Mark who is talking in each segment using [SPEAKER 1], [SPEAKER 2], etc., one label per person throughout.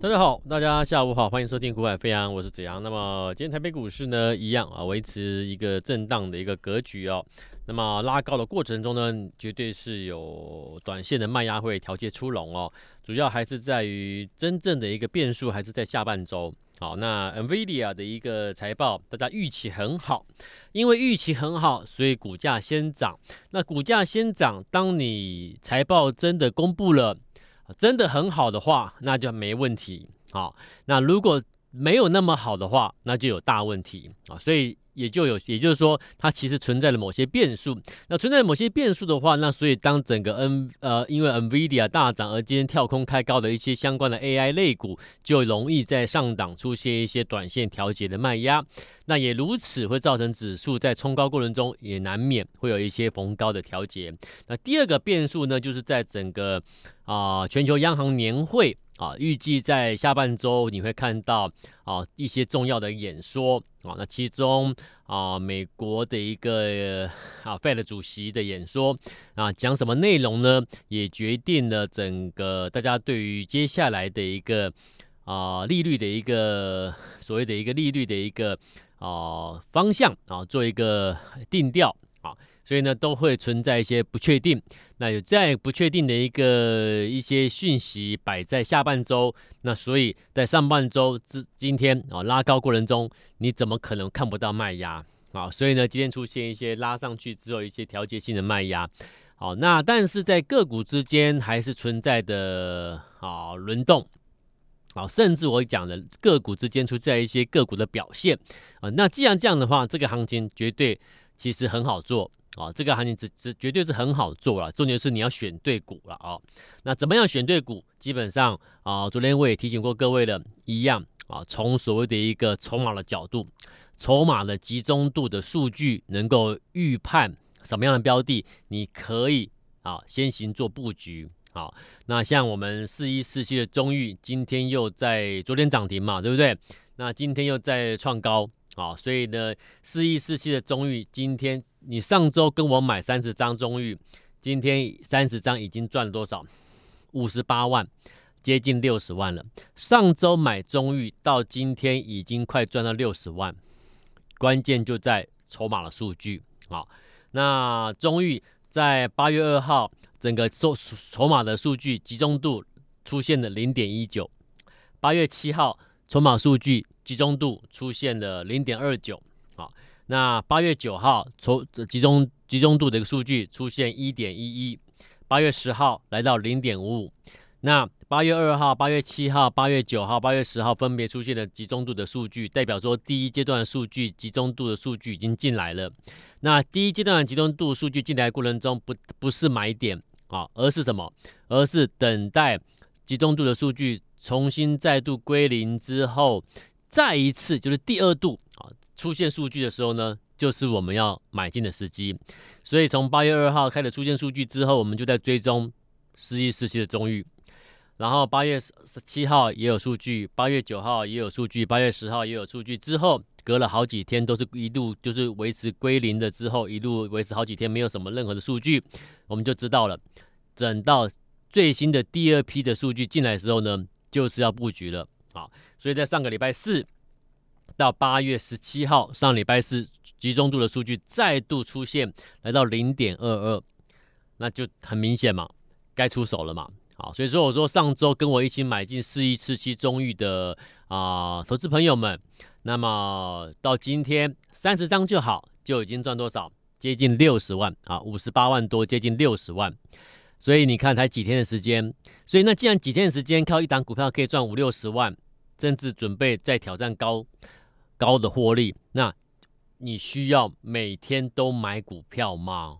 [SPEAKER 1] 大家好，大家下午好，欢迎收听《股海飞扬》，我是子阳。那么今天台北股市呢，一样啊，维持一个震荡的一个格局哦。那么拉高的过程中呢，绝对是有短线的卖压会调节出笼哦。主要还是在于真正的一个变数，还是在下半周。好，那 NVIDIA 的一个财报，大家预期很好，因为预期很好，所以股价先涨。那股价先涨，当你财报真的公布了。真的很好的话，那就没问题。好，那如果没有那么好的话，那就有大问题啊。所以。也就有，也就是说，它其实存在了某些变数。那存在某些变数的话，那所以当整个 N 呃，因为 NVIDIA 大涨而今天跳空开高的一些相关的 AI 类股，就容易在上档出现一些短线调节的卖压。那也如此会造成指数在冲高过程中也难免会有一些逢高的调节。那第二个变数呢，就是在整个啊、全球央行年会。啊，预计在下半周你会看到啊一些重要的演说啊，那其中啊美国的一个啊 Fed 主席的演说啊讲什么内容呢？也决定了整个大家对于接下来的一个啊利率的一个所谓的一个利率的一个啊方向啊做一个定调。所以呢，都会存在一些不确定。那有这样不确定的一个一些讯息摆在下半周，那所以在上半周之今天啊拉高过程中，你怎么可能看不到卖压啊？所以呢，今天出现一些拉上去之后一些调节性的卖压。好，那但是在个股之间还是存在的啊轮动。好，甚至我讲的个股之间出在一些个股的表现啊。那既然这样的话，这个行情绝对其实很好做。啊，这个行情只只绝对是很好做了，重点是你要选对股了啊。那怎么样选对股？基本上啊，昨天我也提醒过各位了，一样啊，从所谓的一个筹码的角度，筹码的集中度的数据，能够预判什么样的标的，你可以啊先行做布局。好，那像我们四一四七的中裕，今天又在昨天涨停嘛，对不对？那今天又在创高。啊，所以呢，四一四七的中裕，今天你上周跟我买三十张中玉，今天三十张已经赚了多少？五十八万，接近六十万了。上周买中玉到今天已经快赚到六十万，关键就在筹码的数据。好，那中玉在八月二号整个筹筹码的数据集中度出现了零点一九，八月七号筹码数据。集中度出现了零点二九，那八月九号从集中集中度的一个数据出现一点一一，八月十号来到零点五五，那八月二号、八月七号、八月九号、八月十号分别出现了集中度的数据，代表说第一阶段数据集中度的数据已经进来了。那第一阶段的集中度数据进来的过程中不，不是买点啊，而是什么？而是等待集中度的数据重新再度归零之后。再一次就是第二度出现数据的时候呢，就是我们要买进的时机。所以从八月二号开始出现数据之后，我们就在追踪四一四七的中域。然后八月十七号也有数据，八月九号也有数据，八月十号也有数据。之后隔了好几天，都是一路就是维持归零的，之后一路维持好几天，没有什么任何的数据，我们就知道了。等到最新的第二批的数据进来的时候呢，就是要布局了。好，所以在上个礼拜四到八月十七号，上礼拜四集中度的数据再度出现，来到零点二二，那就很明显嘛，该出手了嘛。好，所以说我说上周跟我一起买进四一四七中域的啊、投资朋友们，那么到今天三十张就好，就已经赚多少？接近六十万啊，五十八万多，接近六十万。所以你看，才几天的时间，所以那既然几天的时间，靠一档股票可以赚五六十万，甚至准备再挑战高高的获利，那你需要每天都买股票吗？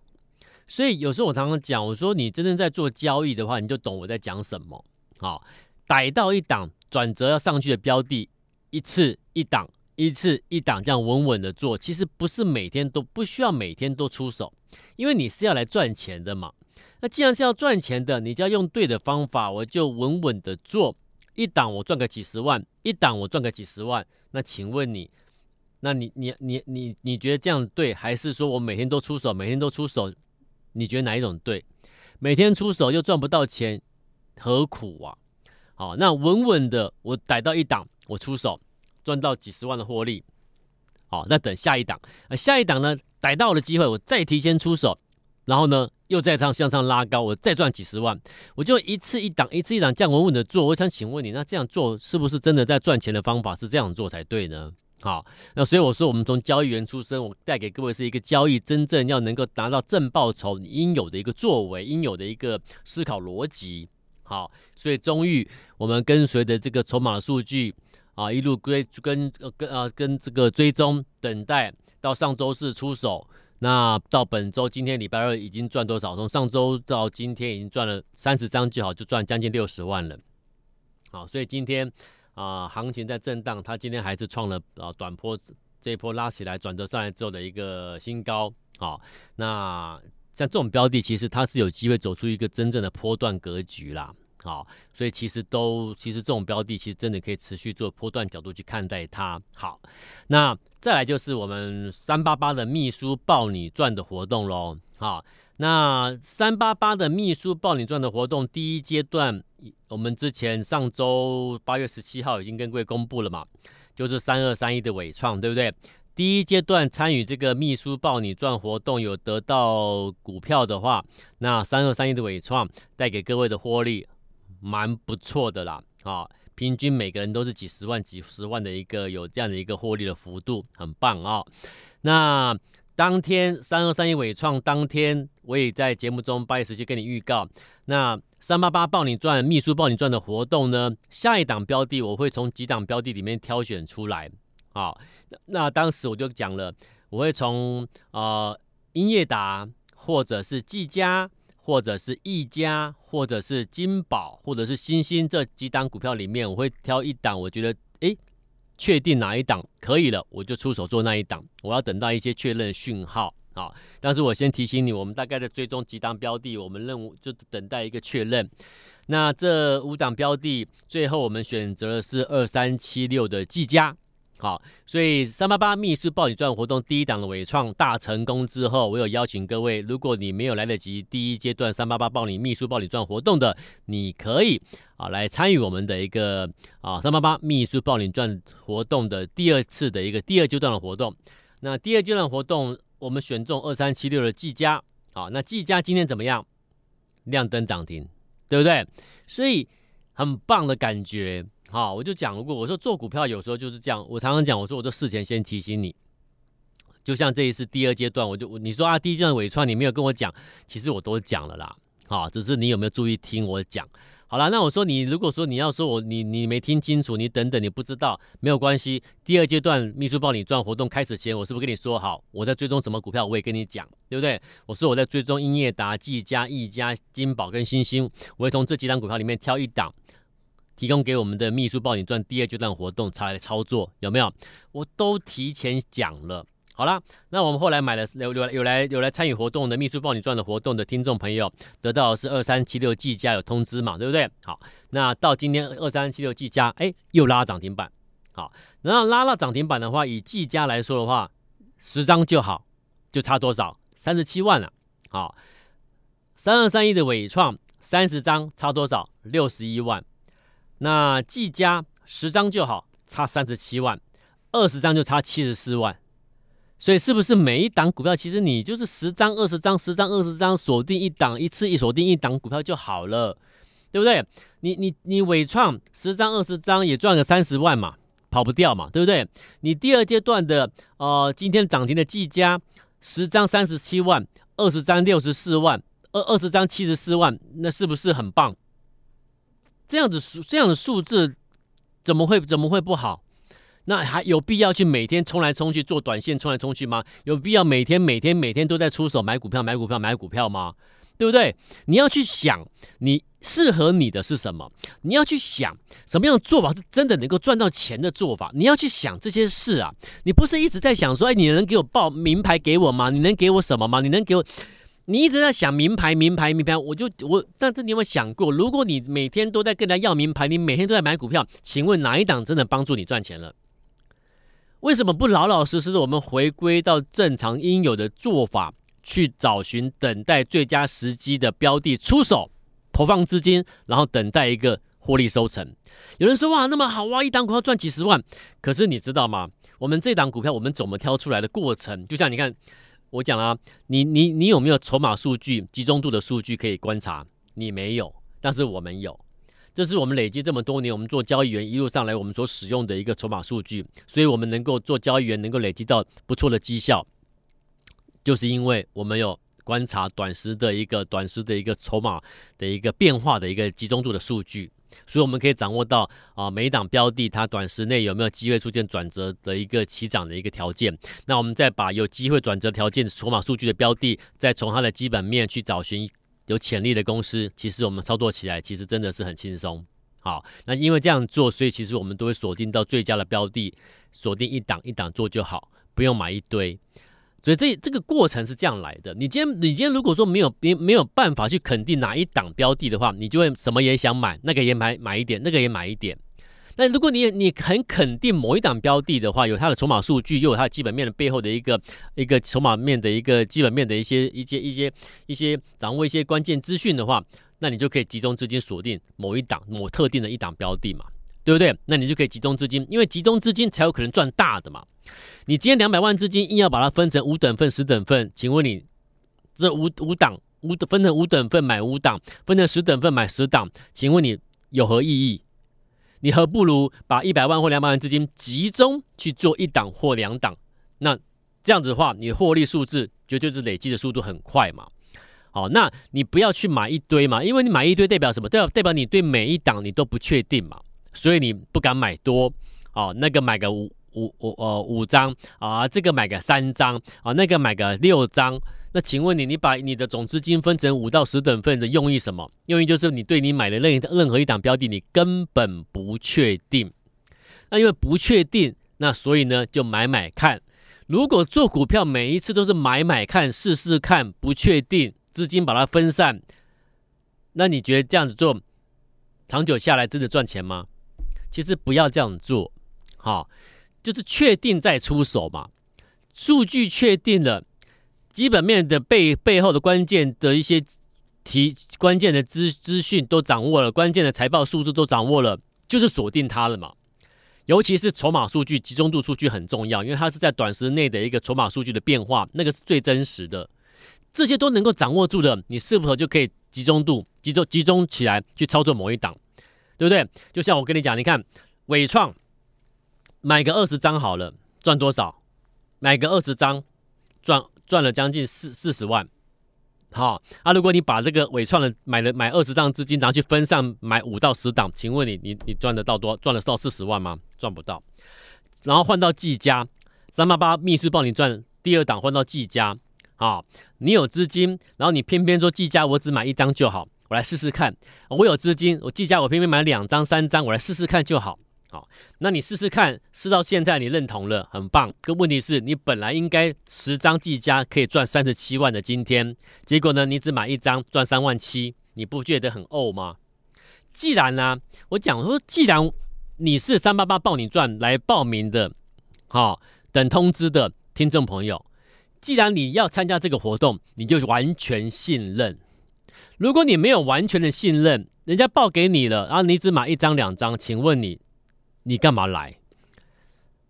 [SPEAKER 1] 所以有时候我常常讲，我说你真正在做交易的话，你就懂我在讲什么。好，逮到一档转折要上去的标的，一次一档，一次一档这样稳稳的做，其实不是每天都不需要每天都出手，因为你是要来赚钱的嘛。那既然是要赚钱的，你就要用对的方法，我就稳稳的做一档，我赚个几十万；一档我赚个几十万。那请问你，那你你你你你觉得这样对，还是说我每天都出手，每天都出手？你觉得哪一种对？每天出手又赚不到钱，何苦啊？好，那稳稳的我逮到一档，我出手赚到几十万的获利。好，那等下一档，下一档呢，逮到的机会，我再提前出手，然后呢，又再上向上拉高，我再赚几十万，我就一次一档，一次一档这样稳稳的做。我想请问你，那这样做是不是真的在赚钱的方法是这样做才对呢？好，那所以我说，我们从交易员出身，我带给各位是一个交易真正要能够达到正报酬，你应有的一个作为，应有的一个思考逻辑。好，所以终于我们跟随着这个筹码数据。啊，一路追跟跟呃跟这个追踪等待到上周四出手，那到本周今天礼拜二已经赚多少？从上周到今天已经赚了三十张就好，就赚将近六十万了。好，所以今天啊、行情在震荡，它今天还是创了啊短波这一波拉起来转折上来之后的一个新高。好，那像这种标的，其实它是有机会走出一个真正的波段格局啦。好，所以其实都其实这种标的其实真的可以持续做波段角度去看待它。好，那再来就是我们三八八的秘书抱你赚的活动喽。好，那三八八的秘书抱你赚的活动第一阶段，我们之前上周八月十七号已经跟各位公布了嘛，就是三二三一的纬创，对不对？第一阶段参与这个秘书抱你赚活动有得到股票的话，那三二三一的纬创带给各位的获利。蛮不错的啦，啊，平均每个人都是几十万、几十万的一个有这样的一个获利的幅度，很棒啊。那当天三二三一纬创当天，我也在节目中八月十七跟你预告，那三八八报你赚、秘书报你赚的活动呢，下一档标的我会从几档标的里面挑选出来，啊，那当时我就讲了，我会从呃英业达或者是技嘉。或者是毅嘉，或者是金宝，或者是星星这几档股票里面，我会挑一档，我觉得诶，确定哪一档可以了，我就出手做那一档。我要等到一些确认讯号啊。但是我先提醒你，我们大概在追踪几档标的，我们任务就等待一个确认。那这五档标的，最后我们选择的是二三七六的技嘉。好，所以三八八秘书报你赚活动第一档的伟创大成功之后，我有邀请各位，如果你没有来得及第一阶段三八八报你秘书报你赚活动的，你可以啊来参与我们的一个啊三八八秘书报你赚活动的第二次的一个第二阶段的活动。那第二阶段活动，我们选中二三七六的技嘉，好，那技嘉今天怎么样？亮灯涨停，对不对？所以很棒的感觉。好，我就讲过，我说做股票有时候就是这样。我常常讲，我说我都事前先提醒你，就像这一次第二阶段，我就你说啊，第一阶段尾创你没有跟我讲，其实我都讲了啦。好，只是你有没有注意听我讲？好了，那我说你如果说你要说我你你没听清楚，你等等你不知道没有关系。第二阶段秘书报你赚活动开始前，我是不是跟你说好？我在追踪什么股票，我也跟你讲，对不对？我说我在追踪英业达、技嘉、毅嘉、金宝跟星星，我会从这几档股票里面挑一档。提供给我们的秘书报你赚第二阶段活动才来操作，有没有？我都提前讲了。好啦，那我们后来买了有有有来有来参与活动的秘书报你赚的活动的听众朋友，得到是二三七六技嘉有通知嘛，对不对？好，那到今天二三七六技嘉哎又拉涨停板，好，然后拉到涨停板的话，以技嘉来说的话，十张就好，就差多少？三十七万了。好，三二三一的伟创三十张差多少？六十一万。那技嘉十张就好，差三十七万，二十张就差七十四万，所以是不是每一档股票，其实你就是十张、二十张、十张、二十张锁定一档，一次一锁定一档股票就好了，对不对？你你你纬创十张、二十张也赚个三十万嘛，跑不掉嘛，对不对？你第二阶段的呃，今天涨停的技嘉十张三十七万，二十张六十四万，二二十张七十四万，那是不是很棒？这样子数这样的数字怎么会怎么会不好？那还有必要去每天冲来冲去做短线冲来冲去吗？有必要每天每天每天都在出手买股票买股票买股票吗？对不对？你要去想你适合你的是什么？你要去想什么样的做法是真的能够赚到钱的做法？你要去想这些事啊！你不是一直在想说，哎，你能给我报名牌给我吗？你能给我什么吗？你能给我？你一直在想名牌，名牌，名牌，我就我，但是你有没有想过，如果你每天都在跟人家要名牌，你每天都在买股票，请问哪一档真的帮助你赚钱了？为什么不老老实实的我们回归到正常应有的做法，去找寻等待最佳时机的标的出手，投放资金，然后等待一个获利收成。有人说哇，那么好啊，一档股票赚几十万。可是你知道吗？我们这档股票，我们怎么挑出来的过程？就像你看，我讲啊，你你你有没有筹码数据、集中度的数据可以观察？你没有，但是我们有。这是我们累积这么多年，我们做交易员一路上来，我们所使用的一个筹码数据，所以我们能够做交易员，能够累积到不错的绩效，就是因为我们有观察短时的一个短时的一个筹码的一个变化的一个集中度的数据，所以我们可以掌握到啊每一档标的它短时内有没有机会出现转折的一个起涨的一个条件，那我们再把有机会转折条件筹码数据的标的，再从它的基本面去找寻。有潜力的公司，其实我们操作起来其实真的是很轻松。好，那因为这样做，所以其实我们都会锁定到最佳的标的，锁定一档一档做就好，不用买一堆。所以这这个过程是这样来的。你今天你今天如果说没有没没有办法去肯定哪一档标的的话，你就会什么也想买，那个也买买一点，那个也买一点。那如果你你很肯定某一档标的的话，有它的筹码数据，又有它的基本面的背后的一个一个筹码面的一个基本面的一些一些一些一些掌握一些关键资讯的话，那你就可以集中资金锁定某一档某特定的一档标的嘛，对不对？那你就可以集中资金，因为集中资金才有可能赚大的嘛。你今天两百万资金硬要把它分成五等份、十等份，请问你这五五档五分成五等份买五档，分成十等份买十档，请问你有何意义？你何不如把一百万或两百万资金集中去做一档或两档？那这样子的话，你获利数字绝对是累积的速度很快嘛。好，那你不要去买一堆嘛，因为你买一堆代表什么？代表代表你对每一档你都不确定嘛，所以你不敢买多。哦，那个买个五五五呃五张啊，这个买个三张啊，那个买个六张。那请问你，你把你的总资金分成五到十等份的用意什么？用意就是你对你买的任任何一档标的，你根本不确定。那因为不确定，那所以呢就买买看。如果做股票每一次都是买买看、试试看，不确定，资金把它分散，那你觉得这样子做长久下来真的赚钱吗？其实不要这样做，好，就是确定再出手嘛。数据确定了。基本面的背背后的关键的一些提关键的资资讯都掌握了，关键的财报数字都掌握了，就是锁定它了嘛。尤其是筹码数据集中度数据很重要，因为它是在短时内的一个筹码数据的变化，那个是最真实的。这些都能够掌握住的，你是否就可以集中度集中集中起来去操作某一档，对不对？就像我跟你讲，你看伟创买个二十张好了，赚多少？买个二十张赚。赚了将近四四十万，好，啊，如果你把这个伟创的买了买二十张资金，然后去分上买五到十档，请问你你你赚得到多赚得到四十万吗？赚不到。然后换到技嘉三八八秘书帮你赚第二档，换到技嘉，啊，你有资金，然后你偏偏说技嘉我只买一张就好，我来试试看。我有资金，我计价我偏偏买两张三张，我来试试看就好。好，那你试试看，试到现在你认同了，很棒。可问题是你本来应该十张计价可以赚三十七万的，今天结果呢，你只买一张赚三万七，你不觉得很呕吗？既然呢、我讲说，既然你是三八八报你赚来报名的，好，等通知的听众朋友，既然你要参加这个活动，你就完全信任。如果你没有完全的信任，人家报给你了，然后你只买一张两张，请问你？你干嘛来？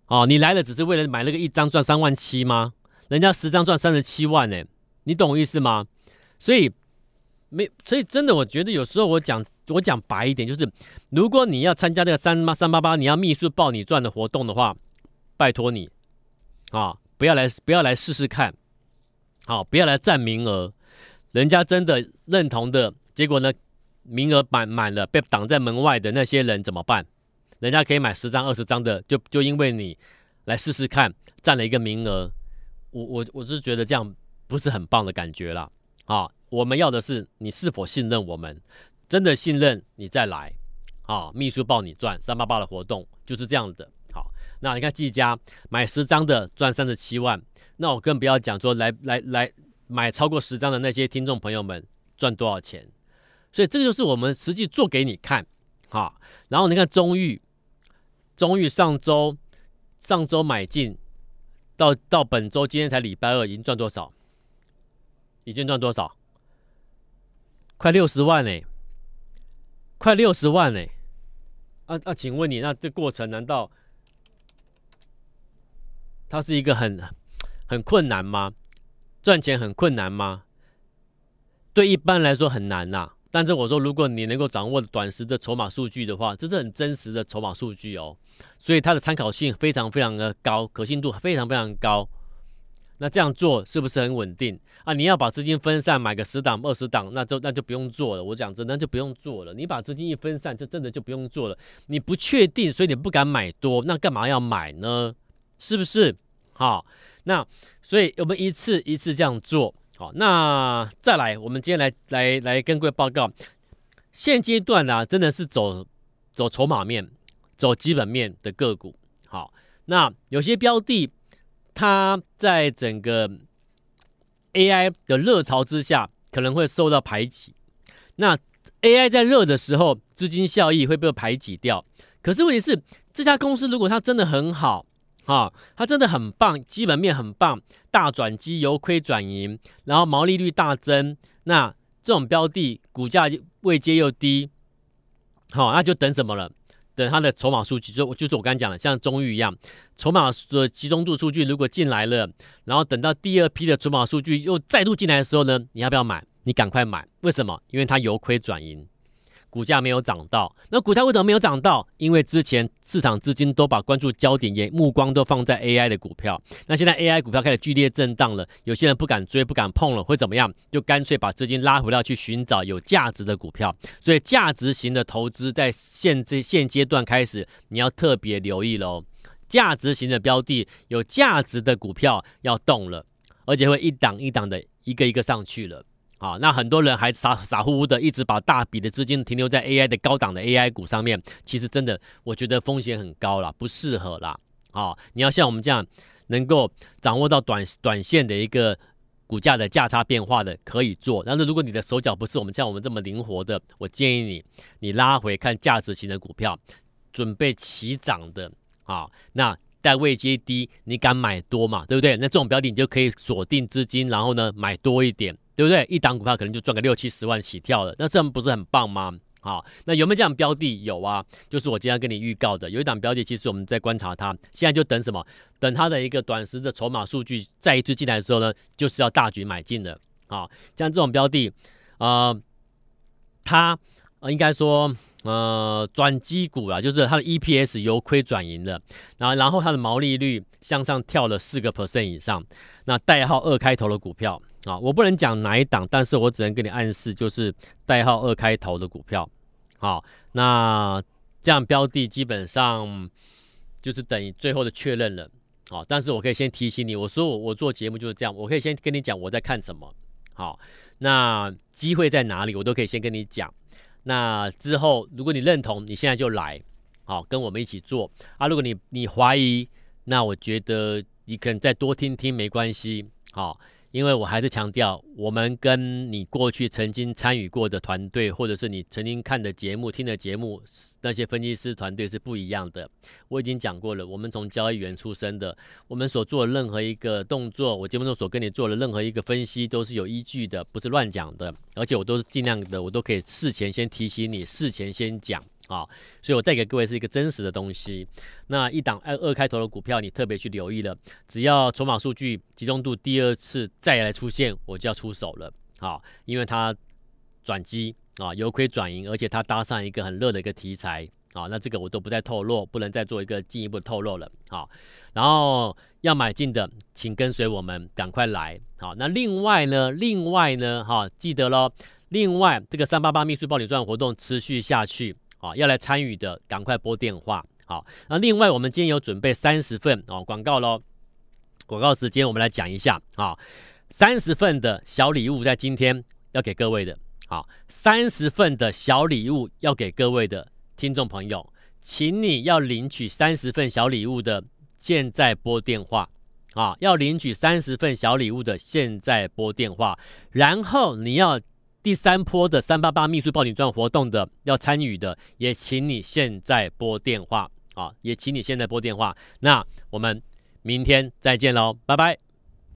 [SPEAKER 1] 哦，你来了只是为了买那个一张赚三万七吗？人家十张赚三十七万呢，你懂我意思吗？所以没，所以真的，我觉得有时候我讲我讲白一点，就是如果你要参加这个三八三八八，你要秘书报你赚的活动的话，拜托你啊，不要来不要来试试看，好，不要来占名额，人家真的认同的结果呢，名额满满了，被挡在门外的那些人怎么办？人家可以买十张、二十张的，就就因为你来试试看，占了一个名额，我我我是觉得这样不是很棒的感觉啦。啊！我们要的是你是否信任我们，真的信任你再来啊！秘书报你赚三八八的活动就是这样的。好，那你看技嘉买十张的赚三十七万，那我更不要讲说来来来买超过十张的那些听众朋友们赚多少钱。所以这个就是我们实际做给你看，哈，然后你看中裕。中裕上周上周买进，到到本周今天才礼拜二，已经赚多少？已经赚多少？快六十万呢、快六十万呢、啊啊，请问你，那这过程难道它是一个很很困难吗？赚钱很困难吗？对一般来说很难呐、但是我说，如果你能够掌握短时的筹码数据的话，这是很真实的筹码数据哦，所以它的参考性非常非常的高，可信度非常非常高。那这样做是不是很稳定啊？你要把资金分散，买个十档、二十档，那就那就不用做了。我讲真，那就不用做了。你把资金一分散，这真的就不用做了。你不确定，所以你不敢买多，那干嘛要买呢？是不是？好，那所以我们一次一次这样做。好，那再来，我们今天来来来跟各位报告，现阶段呢、啊，真的是走走筹码面、走基本面的个股。好，那有些标的，它在整个 AI 的热潮之下，可能会受到排挤。那 AI 在热的时候，资金效益会被排挤掉。可是问题是，这家公司如果它真的很好。啊、哦，它真的很棒，基本面很棒，大转机由亏转盈，然后毛利率大增。那这种标的股价位阶又低，好、那就等什么了？等它的筹码数据，就就是我刚才讲的，像中裕一样，筹码的集中度数据如果进来了，然后等到第二批的筹码数据又再度进来的时候呢，你要不要买？你赶快买，为什么？因为它由亏转盈。股价没有涨到，那股价为什么没有涨到？因为之前市场资金都把关注焦点也目光都放在 AI 的股票，那现在 AI 股票开始剧烈震荡了，有些人不敢追，不敢碰了，会怎么样？就干脆把资金拉回来去寻找有价值的股票。所以价值型的投资在现这现阶段开始，你要特别留意喽。价值型的标的，有价值的股票要动了，而且会一档一档的一个一个上去了。啊，那很多人还傻傻乎乎的，一直把大笔的资金停留在 AI 的高档的 AI 股上面，其实真的，我觉得风险很高啦，不适合啦。啊，你要像我们这样，能够掌握到短短线的一个股价的价差变化的，可以做。但是如果你的手脚不是我们像我们这么灵活的，我建议你，你拉回看价值型的股票，准备起涨的啊，那在位阶低，你敢买多嘛？对不对？那这种标的你就可以锁定资金，然后呢买多一点。对不对？一档股票可能就赚个六七十万起跳了，那这样不是很棒吗？好，那有没有这样标的？有啊，就是我今天跟你预告的，有一档标的，其实我们在观察它，现在就等什么？等它的一个短时的筹码数据再一次进来的时候呢，就是要大举买进的。好，像这种标的，呃，它呃应该说呃转机股啊，就是它的 EPS 由亏转盈的，然后然后它的毛利率向上跳了四个 percent 以上，那代号二开头的股票。啊，我不能讲哪一档，但是我只能给你暗示，就是代号二开头的股票。好，那这样标的基本上就是等于最后的确认了。好，但是我可以先提醒你，我说我我做节目就是这样，我可以先跟你讲我在看什么。好，那机会在哪里，我都可以先跟你讲。那之后如果你认同，你现在就来，好，跟我们一起做。啊，如果你你怀疑，那我觉得你可能再多听听没关系。好。因为我还是强调，我们跟你过去曾经参与过的团队，或者是你曾经看的节目、听的节目，那些分析师团队是不一样的。我已经讲过了，我们从交易员出身的，我们所做的任何一个动作，我节目中所跟你做的任何一个分析，都是有依据的，不是乱讲的。而且我都是尽量的，我都可以事前先提醒你，事前先讲。啊，所以我带给各位是一个真实的东西。那一档二二开头的股票，你特别去留意了。只要筹码数据集中度第二次再来出现，我就要出手了。好，因为它转机啊，由亏转盈，而且它搭上一个很热的一个题材啊。那这个我都不再透露，不能再做一个进一步的透露了。好，然后要买进的，请跟随我们，赶快来。好，那另外呢，另外呢，哈，记得喽。另外，这个三八八秘术抱你赚活动持续下去。啊，要来参与的，赶快拨电话。好，那另外我们今天有准备三十份哦广告喽，广告时间我们来讲一下啊，三十份的小礼物在今天要给各位的，好，三十份的小礼物要给各位的听众朋友，请你要领取三十份小礼物的，现在拨电话啊，要领取三十份小礼物的，现在拨电话，然后你要。第三波的三八八秘书报警专活动的要参与的，也请你现在拨电话啊！也请你现在拨电话。那我们明天再见喽，拜拜。